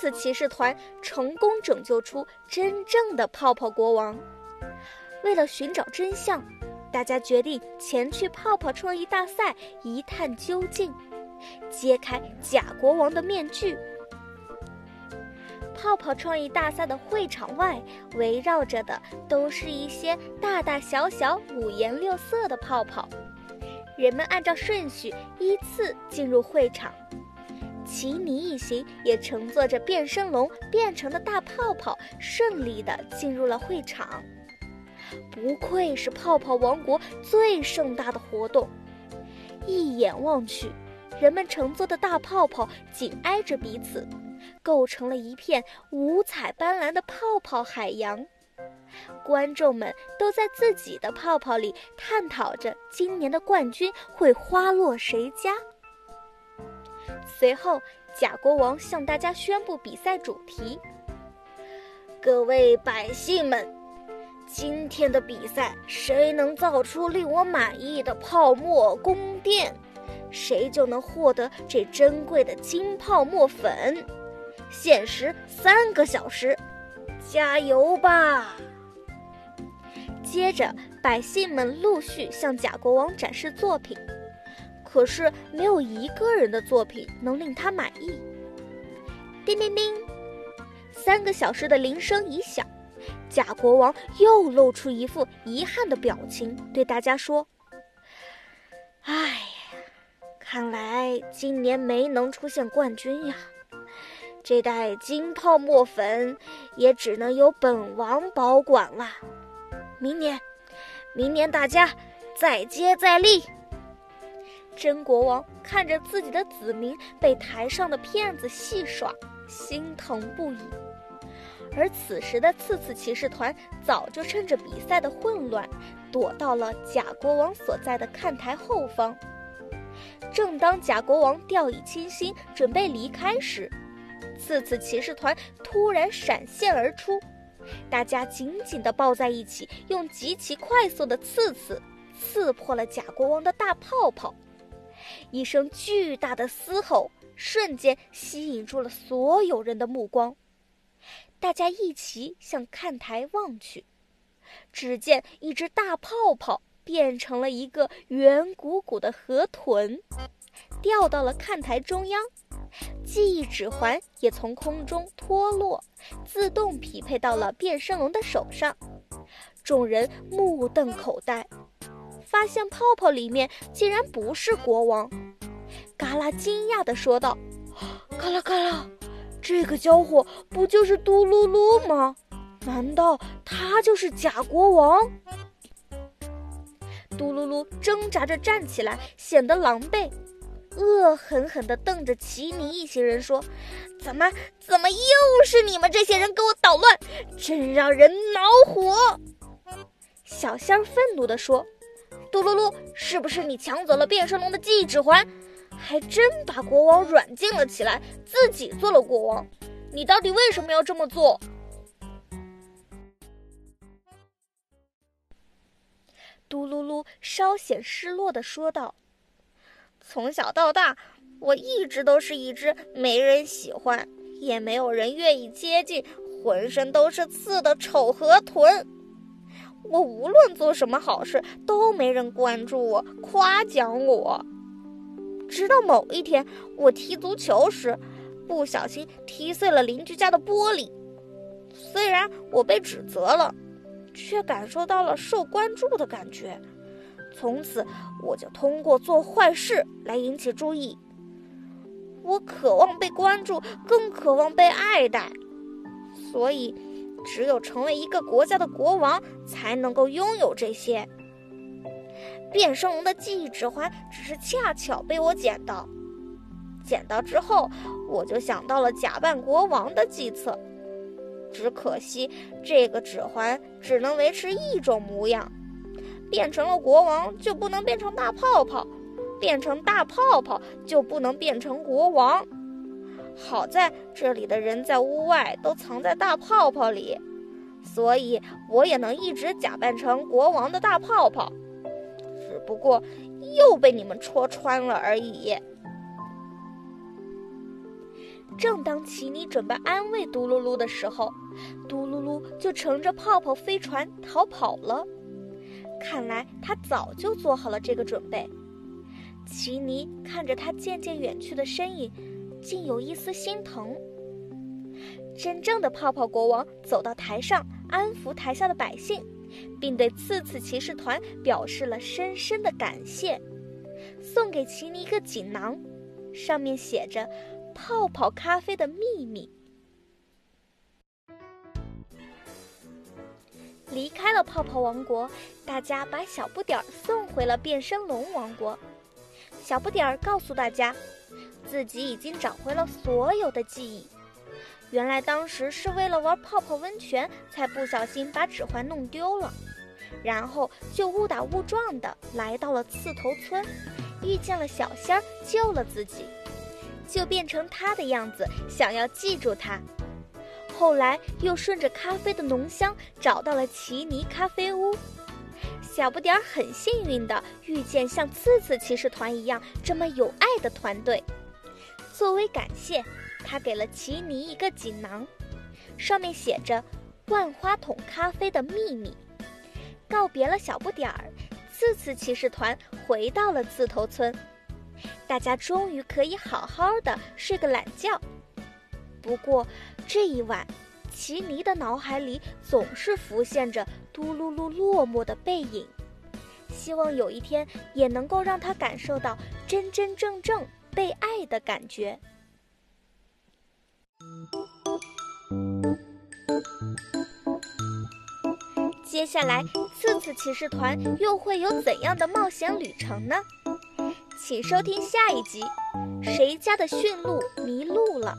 次骑士团成功拯救出真正的泡泡国王。为了寻找真相，大家决定前去泡泡创意大赛一探究竟，揭开假国王的面具。泡泡创意大赛的会场外围绕着的都是一些大大小小、五颜六色的泡泡，人们按照顺序依次进入会场。奇尼一行也乘坐着变身龙变成的大泡泡，顺利地进入了会场。不愧是泡泡王国最盛大的活动，一眼望去，人们乘坐的大泡泡紧挨着彼此，构成了一片五彩斑斓的泡泡海洋。观众们都在自己的泡泡里探讨着今年的冠军会花落谁家。随后，假国王向大家宣布比赛主题：“各位百姓们，今天的比赛，谁能造出令我满意的泡沫宫殿，谁就能获得这珍贵的金泡沫粉。限时三个小时，加油吧！”接着，百姓们陆续向假国王展示作品。可是没有一个人的作品能令他满意。叮叮叮，三个小时的铃声一响，假国王又露出一副遗憾的表情，对大家说：“哎呀，看来今年没能出现冠军呀，这袋金泡沫粉也只能由本王保管了。明年，明年大家再接再厉。”真国王看着自己的子民被台上的骗子戏耍，心疼不已。而此时的次次骑士团早就趁着比赛的混乱，躲到了假国王所在的看台后方。正当假国王掉以轻心，准备离开时，次次骑士团突然闪现而出，大家紧紧地抱在一起，用极其快速的刺刺刺破了假国王的大泡泡。一声巨大的嘶吼，瞬间吸引住了所有人的目光。大家一齐向看台望去，只见一只大泡泡变成了一个圆鼓鼓的河豚，掉到了看台中央。记忆指环也从空中脱落，自动匹配到了变身龙的手上。众人目瞪口呆。发现泡泡里面竟然不是国王，嘎啦惊讶地说道：“嘎啦嘎啦，这个家伙不就是嘟噜噜吗？难道他就是假国王？”嘟噜噜挣扎着站起来，显得狼狈，恶狠狠地瞪着奇尼一行人说：“怎么怎么又是你们这些人给我捣乱？真让人恼火！”小仙愤怒地说。嘟噜噜，是不是你抢走了变身龙的记忆指环，还真把国王软禁了起来，自己做了国王？你到底为什么要这么做？嘟噜噜稍显失落的说道：“从小到大，我一直都是一只没人喜欢，也没有人愿意接近，浑身都是刺的丑河豚。”我无论做什么好事，都没人关注我、夸奖我。直到某一天，我踢足球时，不小心踢碎了邻居家的玻璃。虽然我被指责了，却感受到了受关注的感觉。从此，我就通过做坏事来引起注意。我渴望被关注，更渴望被爱戴，所以。只有成为一个国家的国王，才能够拥有这些。变声龙的记忆指环只是恰巧被我捡到，捡到之后，我就想到了假扮国王的计策。只可惜这个指环只能维持一种模样，变成了国王就不能变成大泡泡，变成大泡泡就不能变成国王。好在这里的人在屋外都藏在大泡泡里，所以我也能一直假扮成国王的大泡泡，只不过又被你们戳穿了而已。正当奇尼准备安慰嘟噜噜的时候，嘟噜噜就乘着泡泡飞船逃跑了。看来他早就做好了这个准备。奇尼看着他渐渐远去的身影，竟有一丝心疼。真正的泡泡国王走到台上，安抚台下的百姓，并对刺刺骑士团表示了深深的感谢，送给奇尼一个锦囊，上面写着。泡泡咖啡的秘密。离开了泡泡王国，大家把小不点儿送回了变身龙王国。小不点儿告诉大家，自己已经找回了所有的记忆。原来当时是为了玩泡泡温泉，才不小心把指环弄丢了，然后就误打误撞的来到了刺头村，遇见了小仙儿，救了自己。就变成他的样子，想要记住他。后来又顺着咖啡的浓香找到了奇尼咖啡屋。小不点儿很幸运的遇见像刺刺骑士团一样这么有爱的团队。作为感谢，他给了奇尼一个锦囊，上面写着“万花筒咖啡的秘密”。告别了小不点儿，刺刺骑士团回到了刺头村。大家终于可以好好的睡个懒觉。不过这一晚，奇尼的脑海里总是浮现着嘟噜噜落寞的背影。希望有一天也能够让他感受到真真正正被爱的感觉。接下来，次次骑士团又会有怎样的冒险旅程呢？请收听下一集，谁家的驯鹿迷路了？